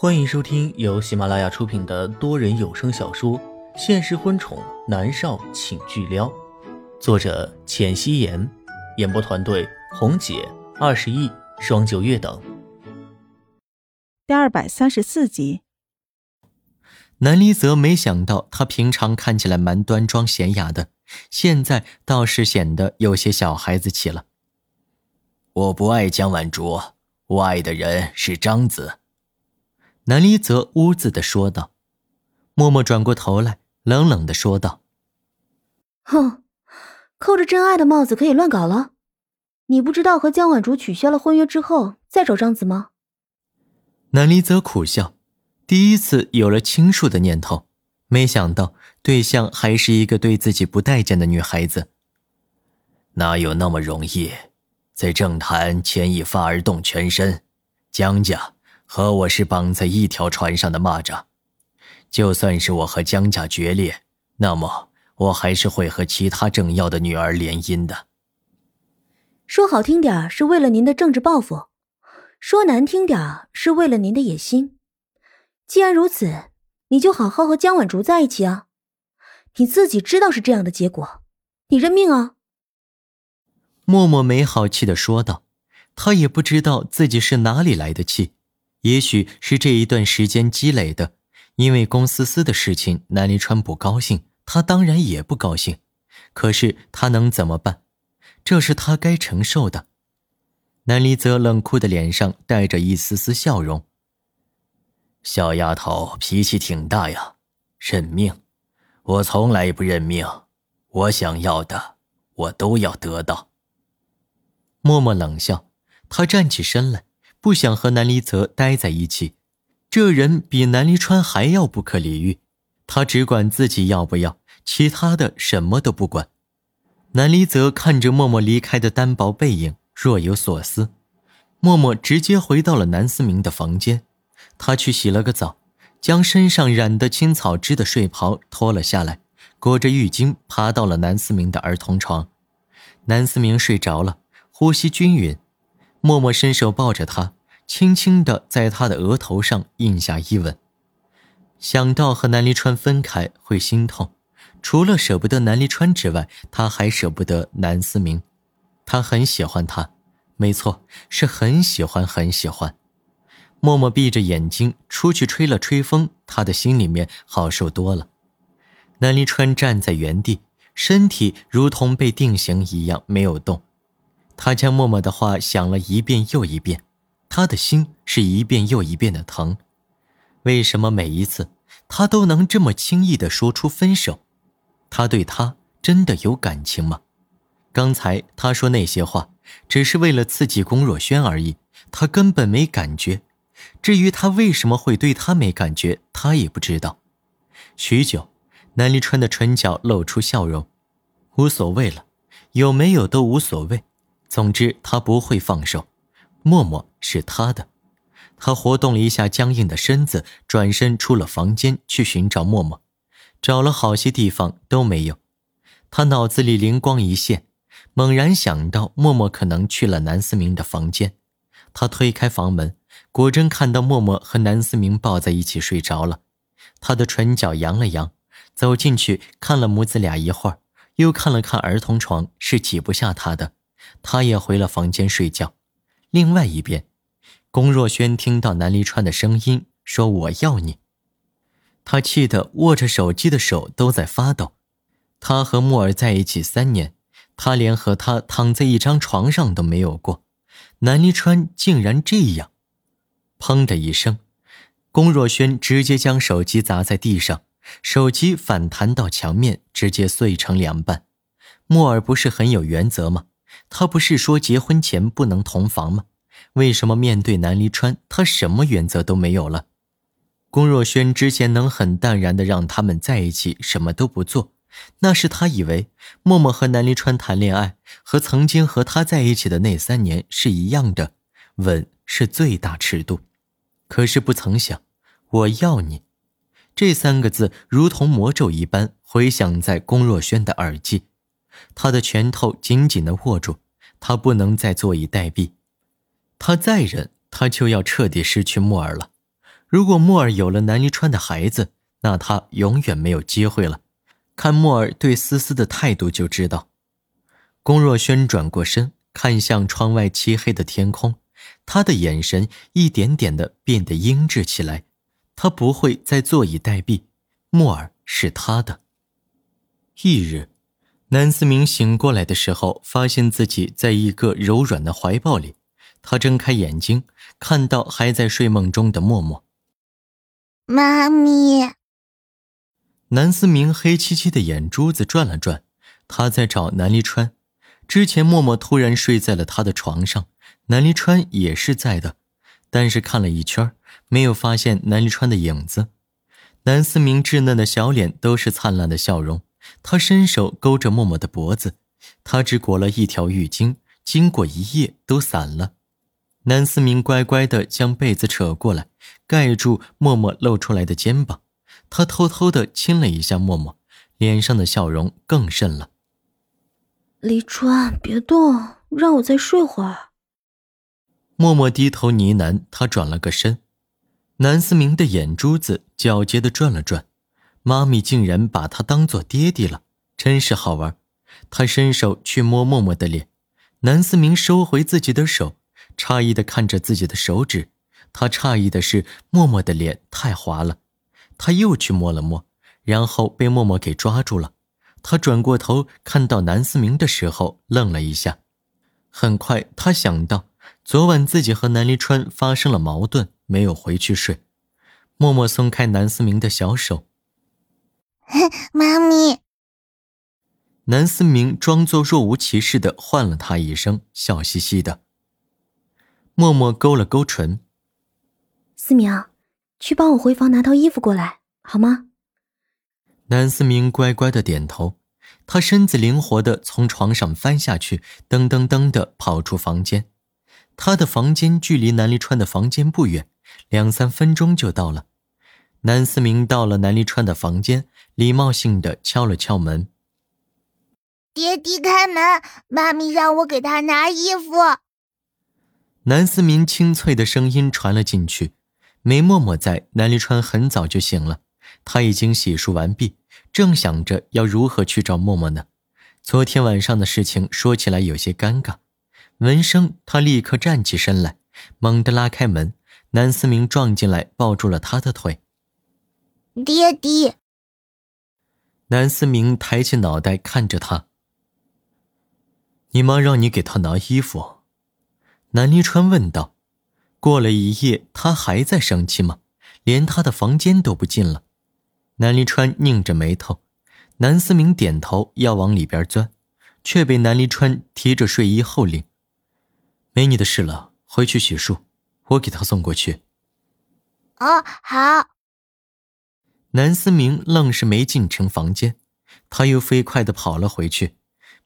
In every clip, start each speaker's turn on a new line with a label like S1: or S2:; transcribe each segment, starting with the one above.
S1: 欢迎收听由喜马拉雅出品的多人有声小说《现实婚宠男少请巨撩》，作者：浅汐颜，演播团队：红姐、二十亿、双九月等。
S2: 第二百三十四集。
S3: 南离泽没想到，他平常看起来蛮端庄娴雅的，现在倒是显得有些小孩子气了。
S4: 我不爱江晚竹，我爱的人是张子。
S3: 南离泽兀自的说道。默默转过头来，冷冷的说道：“
S5: 哼，扣着真爱的帽子可以乱搞了？你不知道和江晚竹取消了婚约之后再找张子吗？”
S3: 南离泽苦笑。第一次有了倾诉的念头，没想到对象还是一个对自己不待见的女孩子。
S4: 哪有那么容易？在政坛牵一发而动全身，江家和我是绑在一条船上的蚂蚱。就算是我和江家决裂，那么我还是会和其他政要的女儿联姻的。
S5: 说好听点是为了您的政治抱负，说难听点是为了您的野心。既然如此，你就好好和江婉竹在一起啊！你自己知道是这样的结果，你认命啊！
S3: 默默没好气的说道，他也不知道自己是哪里来的气，也许是这一段时间积累的。因为龚思思的事情，南离川不高兴，他当然也不高兴。可是他能怎么办？这是他该承受的。南离泽冷酷的脸上带着一丝丝笑容。
S4: 小丫头脾气挺大呀，认命！我从来不认命，我想要的，我都要得到。
S3: 默默冷笑，他站起身来，不想和南离泽待在一起。这人比南离川还要不可理喻，他只管自己要不要，其他的什么都不管。南离泽看着默默离开的单薄背影，若有所思。默默直接回到了南思明的房间。他去洗了个澡，将身上染的青草汁的睡袍脱了下来，裹着浴巾爬到了南思明的儿童床。南思明睡着了，呼吸均匀。默默伸手抱着他，轻轻的在他的额头上印下一吻。想到和南离川分开会心痛，除了舍不得南离川之外，他还舍不得南思明。他很喜欢他，没错，是很喜欢，很喜欢。默默闭着眼睛出去吹了吹风，他的心里面好受多了。南离川站在原地，身体如同被定型一样没有动。他将默默的话想了一遍又一遍，他的心是一遍又一遍的疼。为什么每一次他都能这么轻易的说出分手？他对他真的有感情吗？刚才他说那些话，只是为了刺激龚若轩而已，他根本没感觉。至于他为什么会对他没感觉，他也不知道。许久，南离川的唇角露出笑容，无所谓了，有没有都无所谓。总之，他不会放手。默默是他的。他活动了一下僵硬的身子，转身出了房间去寻找默默，找了好些地方都没有。他脑子里灵光一现，猛然想到默默可能去了南思明的房间。他推开房门。果真看到默默和南思明抱在一起睡着了，他的唇角扬了扬，走进去看了母子俩一会儿，又看了看儿童床，是挤不下他的，他也回了房间睡觉。另外一边，龚若轩听到南离川的声音，说：“我要你。”他气得握着手机的手都在发抖。他和木尔在一起三年，他连和他躺在一张床上都没有过，南离川竟然这样。砰的一声，龚若轩直接将手机砸在地上，手机反弹到墙面，直接碎成两半。木尔不是很有原则吗？他不是说结婚前不能同房吗？为什么面对南离川，他什么原则都没有了？龚若轩之前能很淡然的让他们在一起，什么都不做，那是他以为默默和南离川谈恋爱，和曾经和他在一起的那三年是一样的，吻是最大尺度。可是不曾想，“我要你”这三个字如同魔咒一般回响在龚若轩的耳际，他的拳头紧紧的握住，他不能再坐以待毙，他再忍，他就要彻底失去木儿了。如果莫尔有了南离川的孩子，那他永远没有机会了。看莫尔对思思的态度就知道。龚若轩转过身，看向窗外漆黑的天空，他的眼神一点点的变得阴鸷起来。他不会再坐以待毙，莫尔是他的。翌日，南思明醒过来的时候，发现自己在一个柔软的怀抱里。他睁开眼睛，看到还在睡梦中的默默。
S6: 妈咪。
S3: 南思明黑漆漆的眼珠子转了转，他在找南离川。之前默默突然睡在了他的床上，南离川也是在的，但是看了一圈，没有发现南离川的影子。南思明稚嫩的小脸都是灿烂的笑容，他伸手勾着默默的脖子，他只裹了一条浴巾，经过一夜都散了。南思明乖乖地将被子扯过来，盖住默默露出来的肩膀。他偷偷地亲了一下默默，脸上的笑容更甚了。
S5: 黎川，别动，让我再睡会儿。
S3: 默默低头呢喃，他转了个身。南思明的眼珠子皎洁地转了转，妈咪竟然把他当做爹爹了，真是好玩。他伸手去摸默默的脸，南思明收回自己的手。诧异的看着自己的手指，他诧异的是默默的脸太滑了。他又去摸了摸，然后被默默给抓住了。他转过头看到南思明的时候，愣了一下。很快，他想到昨晚自己和南离川发生了矛盾，没有回去睡。默默松开南思明的小手，
S6: 妈咪。
S3: 南思明装作若无其事的唤了他一声，笑嘻嘻的。默默勾了勾唇。
S5: 思明，去帮我回房拿套衣服过来，好吗？
S3: 南思明乖乖的点头。他身子灵活的从床上翻下去，噔噔噔的跑出房间。他的房间距离南离川的房间不远，两三分钟就到了。南思明到了南离川的房间，礼貌性的敲了敲门。
S6: 爹地开门，妈咪让我给他拿衣服。
S3: 南思明清脆的声音传了进去，没默默在，南离川很早就醒了，他已经洗漱完毕，正想着要如何去找默默呢。昨天晚上的事情说起来有些尴尬。闻声，他立刻站起身来，猛地拉开门，南思明撞进来，抱住了他的腿。
S6: 爹爹。
S3: 南思明抬起脑袋看着他。你妈让你给她拿衣服。南离川问道：“过了一夜，他还在生气吗？连他的房间都不进了。”南离川拧着眉头，南思明点头要往里边钻，却被南离川提着睡衣后领：“没你的事了，回去洗漱，我给他送过去。”“
S6: 哦，好。”
S3: 南思明愣是没进成房间，他又飞快的跑了回去。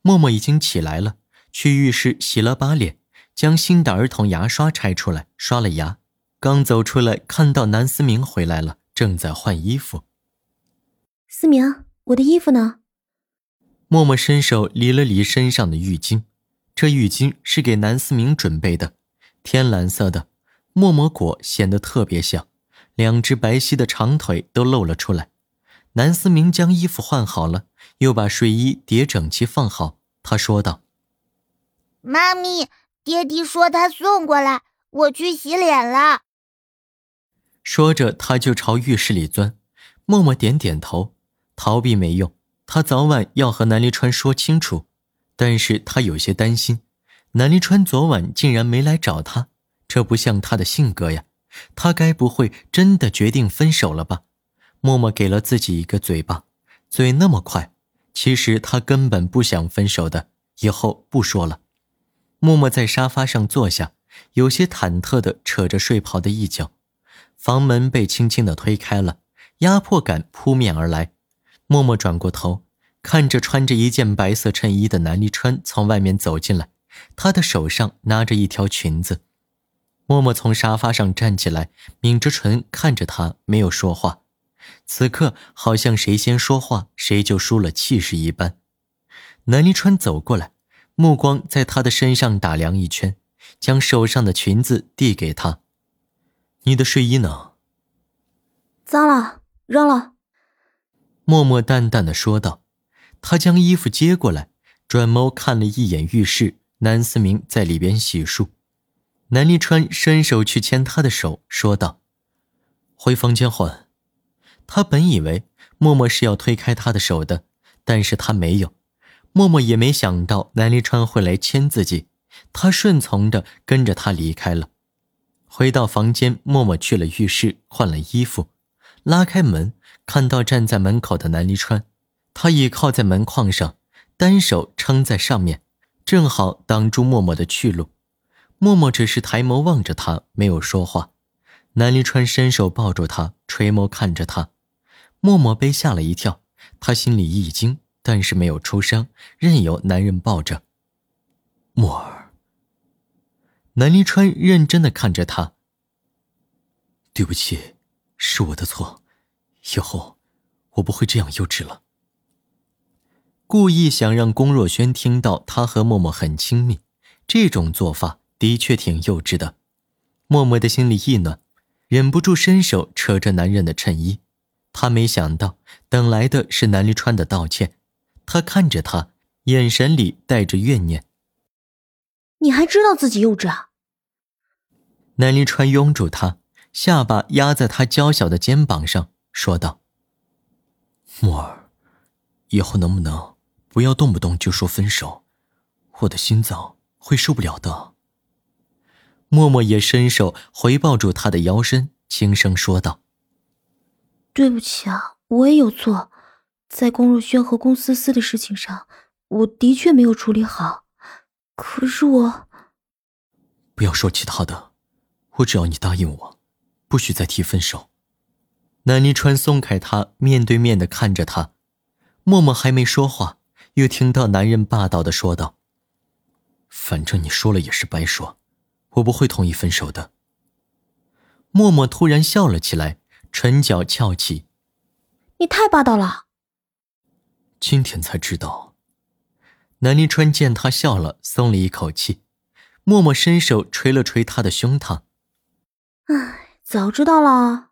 S3: 默默已经起来了，去浴室洗了把脸。将新的儿童牙刷拆出来，刷了牙，刚走出来，看到南思明回来了，正在换衣服。
S5: 思明，我的衣服呢？
S3: 默默伸手理了理身上的浴巾，这浴巾是给南思明准备的，天蓝色的，默默裹显得特别小，两只白皙的长腿都露了出来。南思明将衣服换好了，又把睡衣叠整齐放好，他说道：“
S6: 妈咪。”爹地说他送过来，我去洗脸了。
S3: 说着，他就朝浴室里钻。默默点点头，逃避没用，他早晚要和南离川说清楚。但是他有些担心，南离川昨晚竟然没来找他，这不像他的性格呀。他该不会真的决定分手了吧？默默给了自己一个嘴巴，嘴那么快，其实他根本不想分手的。以后不说了。默默在沙发上坐下，有些忐忑地扯着睡袍的一角。房门被轻轻地推开了，压迫感扑面而来。默默转过头，看着穿着一件白色衬衣的南离川从外面走进来，他的手上拿着一条裙子。默默从沙发上站起来，抿着唇看着他，没有说话。此刻好像谁先说话，谁就输了气势一般。南离川走过来。目光在他的身上打量一圈，将手上的裙子递给他。你的睡衣呢？
S5: 脏了，扔了。
S3: 默默淡淡的说道。他将衣服接过来，转眸看了一眼浴室，南思明在里边洗漱。南离川伸手去牵他的手，说道：“回房间换。”他本以为默默是要推开他的手的，但是他没有。默默也没想到南离川会来牵自己，他顺从的跟着他离开了。回到房间，默默去了浴室换了衣服，拉开门，看到站在门口的南离川，他倚靠在门框上，单手撑在上面，正好挡住默默的去路。默默只是抬眸望着他，没有说话。南离川伸手抱住他，垂眸看着他，默默被吓了一跳，他心里一惊，但是没有出声，任由男人抱着。默儿。南离川认真的看着他。对不起，是我的错，以后我不会这样幼稚了。故意想让龚若轩听到他和默默很亲密，这种做法的确挺幼稚的。默默的心里一暖，忍不住伸手扯着男人的衬衣。他没想到等来的是南离川的道歉，他看着他，眼神里带着怨念。
S5: 你还知道自己幼稚啊？
S3: 南离川拥住他，下巴压在他娇小的肩膀上，说道：“墨儿，以后能不能不要动不动就说分手？我的心脏会受不了的。”默默也伸手回抱住他的腰身，轻声说道：“
S5: 对不起啊，我也有错，在龚若轩和龚思思的事情上，我的确没有处理好。可是我……
S3: 不要说其他的，我只要你答应我，不许再提分手。南离川松开他，面对面的看着他。默默还没说话，又听到男人霸道的说道：“反正你说了也是白说，我不会同意分手的。”默默突然笑了起来，唇角翘起：“
S5: 你太霸道了。”
S3: 今天才知道。南离川见他笑了，松了一口气。默默伸手捶了捶他的胸膛。
S5: “唉，早知道了。”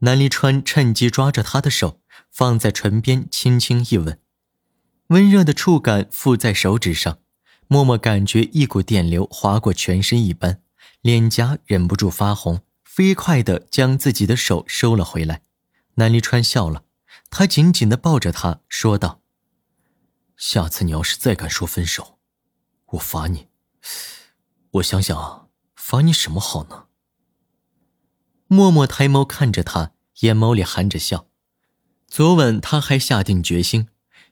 S3: 南离川趁机抓着他的手，放在唇边轻轻一吻，温热的触感附在手指上，默默感觉一股电流划过全身一般，脸颊忍不住发红，飞快地将自己的手收了回来。南离川笑了，他紧紧地抱着他，说道：“下次你要是再敢说分手，我罚你。我想想啊，罚你什么好呢？”默默抬眸看着他，眼眸里含着笑。昨晚他还下定决心，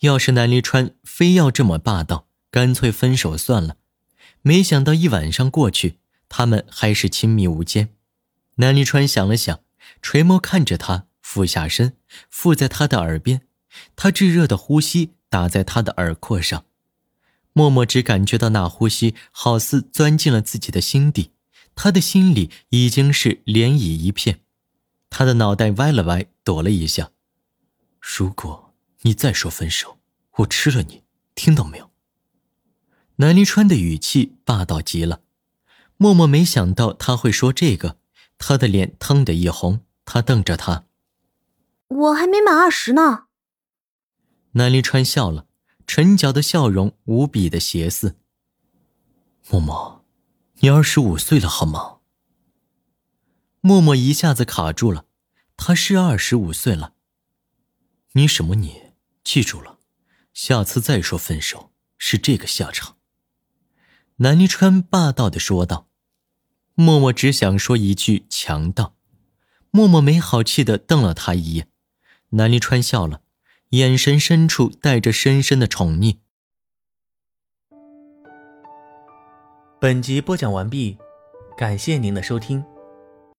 S3: 要是南离川非要这么霸道，干脆分手算了。没想到一晚上过去，他们还是亲密无间。南离川想了想，垂眸看着他，俯下身，附在他的耳边，他炙热的呼吸打在他的耳廓上。默默只感觉到那呼吸好似钻进了自己的心底。他的心里已经是涟漪一片，他的脑袋歪了歪，躲了一下。如果你再说分手，我吃了你，听到没有？南离川的语气霸道极了。默默没想到他会说这个，他的脸腾的一红，他瞪着他。
S5: 我还没满二十呢。
S3: 南离川笑了，唇角的笑容无比的邪肆。默默。你二十五岁了，好吗？默默一下子卡住了，他是二十五岁了。你什么？你记住了，下次再说分手是这个下场。南离川霸道的说道。默默只想说一句强盗。默默没好气的瞪了他一眼。南离川笑了，眼神深处带着深深的宠溺。
S1: 本集播讲完毕，感谢您的收听。